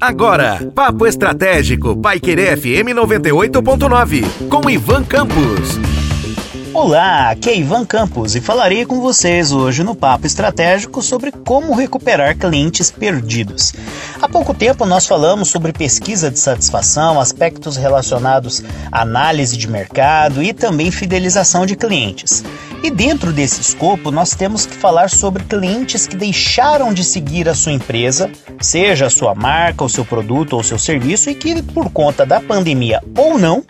Agora, Papo Estratégico, Paiquerê FM 98.9, com Ivan Campos. Olá, aqui é Ivan Campos e falarei com vocês hoje no Papo Estratégico sobre como recuperar clientes perdidos. Há pouco tempo nós falamos sobre pesquisa de satisfação, aspectos relacionados à análise de mercado e também fidelização de clientes. E dentro desse escopo, nós temos que falar sobre clientes que deixaram de seguir a sua empresa, seja a sua marca, o seu produto ou seu serviço, e que por conta da pandemia ou não,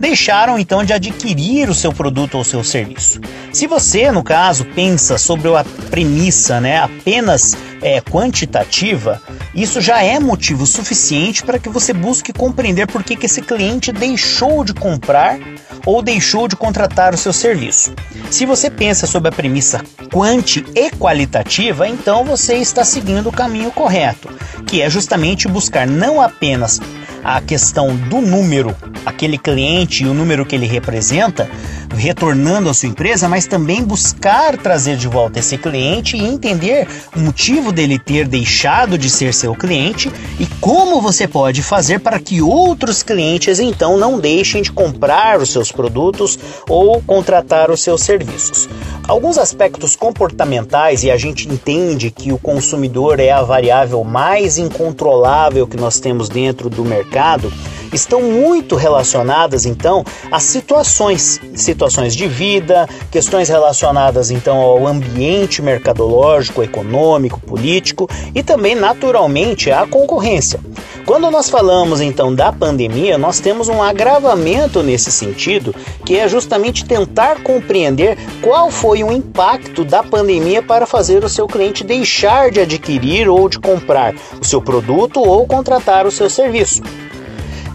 deixaram então de adquirir o seu produto ou seu serviço. Se você, no caso, pensa sobre a premissa né, apenas é, quantitativa, isso já é motivo suficiente para que você busque compreender por que, que esse cliente deixou de comprar ou deixou de contratar o seu serviço. Se você pensa sobre a premissa quanti e qualitativa, então você está seguindo o caminho correto, que é justamente buscar não apenas a questão do número, aquele cliente e o número que ele representa, retornando à sua empresa, mas também buscar trazer de volta esse cliente e entender o motivo dele ter deixado de ser seu cliente e como você pode fazer para que outros clientes então não deixem de comprar os seus produtos ou contratar os seus serviços. Alguns aspectos comportamentais, e a gente entende que o consumidor é a variável mais incontrolável que nós temos dentro do mercado, estão muito relacionadas então a situações, situações de vida, questões relacionadas então ao ambiente mercadológico, econômico, político e também naturalmente à concorrência. Quando nós falamos então da pandemia, nós temos um agravamento nesse sentido, que é justamente tentar compreender qual foi o impacto da pandemia para fazer o seu cliente deixar de adquirir ou de comprar o seu produto ou contratar o seu serviço.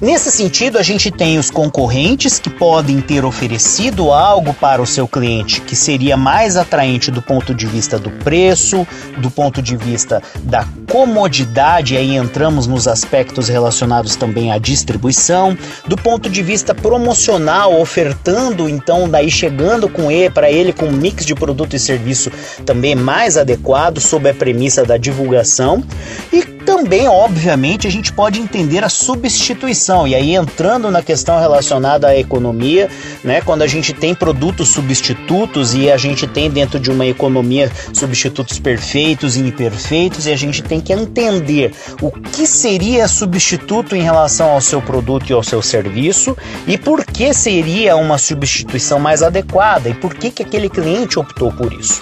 Nesse sentido, a gente tem os concorrentes que podem ter oferecido algo para o seu cliente que seria mais atraente do ponto de vista do preço, do ponto de vista da comodidade, aí entramos nos aspectos relacionados também à distribuição, do ponto de vista promocional, ofertando então daí chegando com ele para ele com um mix de produto e serviço também mais adequado sob a premissa da divulgação. E também, obviamente, a gente pode entender a substituição, e aí entrando na questão relacionada à economia, né, quando a gente tem produtos substitutos e a gente tem dentro de uma economia substitutos perfeitos e imperfeitos, e a gente tem que entender o que seria substituto em relação ao seu produto e ao seu serviço e por que seria uma substituição mais adequada e por que, que aquele cliente optou por isso.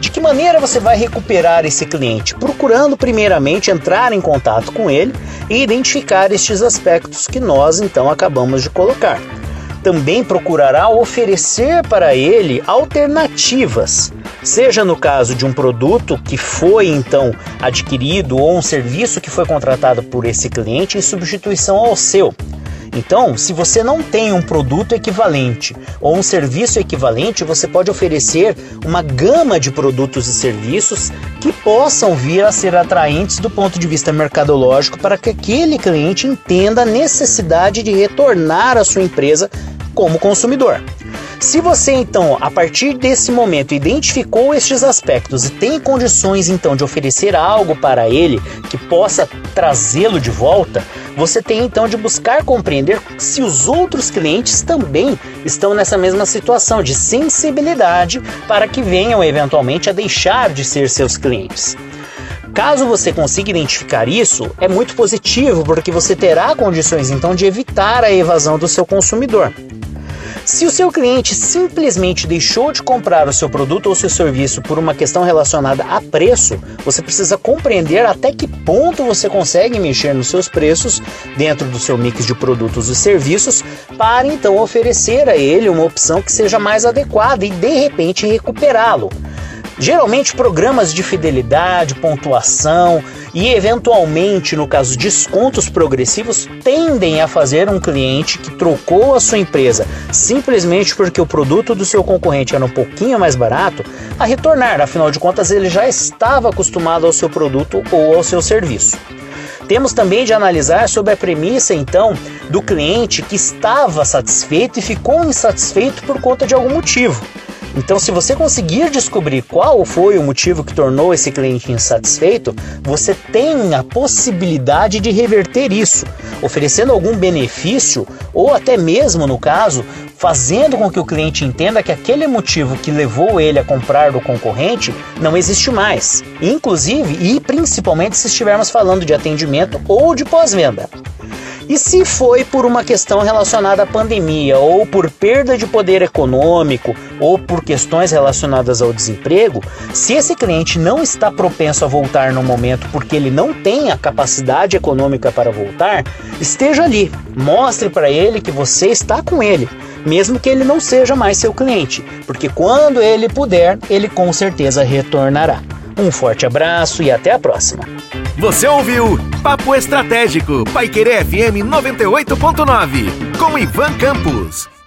De que maneira você vai recuperar esse cliente? Procurando primeiramente entrar em contato com ele e identificar estes aspectos que nós então acabamos de colocar. Também procurará oferecer para ele alternativas, seja no caso de um produto que foi então adquirido ou um serviço que foi contratado por esse cliente em substituição ao seu. Então, se você não tem um produto equivalente ou um serviço equivalente, você pode oferecer uma gama de produtos e serviços que possam vir a ser atraentes do ponto de vista mercadológico para que aquele cliente entenda a necessidade de retornar à sua empresa como consumidor. Se você então, a partir desse momento, identificou estes aspectos e tem condições então de oferecer algo para ele que possa trazê-lo de volta, você tem então de buscar compreender se os outros clientes também estão nessa mesma situação de sensibilidade para que venham eventualmente a deixar de ser seus clientes. Caso você consiga identificar isso, é muito positivo porque você terá condições então de evitar a evasão do seu consumidor. Se o seu cliente simplesmente deixou de comprar o seu produto ou seu serviço por uma questão relacionada a preço, você precisa compreender até que ponto você consegue mexer nos seus preços dentro do seu mix de produtos e serviços para então oferecer a ele uma opção que seja mais adequada e de repente recuperá-lo. Geralmente, programas de fidelidade, pontuação e, eventualmente, no caso, descontos progressivos tendem a fazer um cliente que trocou a sua empresa simplesmente porque o produto do seu concorrente era um pouquinho mais barato a retornar, afinal de contas, ele já estava acostumado ao seu produto ou ao seu serviço. Temos também de analisar sobre a premissa, então, do cliente que estava satisfeito e ficou insatisfeito por conta de algum motivo. Então, se você conseguir descobrir qual foi o motivo que tornou esse cliente insatisfeito, você tem a possibilidade de reverter isso, oferecendo algum benefício ou até mesmo, no caso, fazendo com que o cliente entenda que aquele motivo que levou ele a comprar do concorrente não existe mais. Inclusive e principalmente se estivermos falando de atendimento ou de pós-venda. E se foi por uma questão relacionada à pandemia, ou por perda de poder econômico, ou por questões relacionadas ao desemprego, se esse cliente não está propenso a voltar no momento porque ele não tem a capacidade econômica para voltar, esteja ali, mostre para ele que você está com ele, mesmo que ele não seja mais seu cliente, porque quando ele puder, ele com certeza retornará. Um forte abraço e até a próxima. Você ouviu Papo Estratégico, Paiquerê FM 98.9, com Ivan Campos.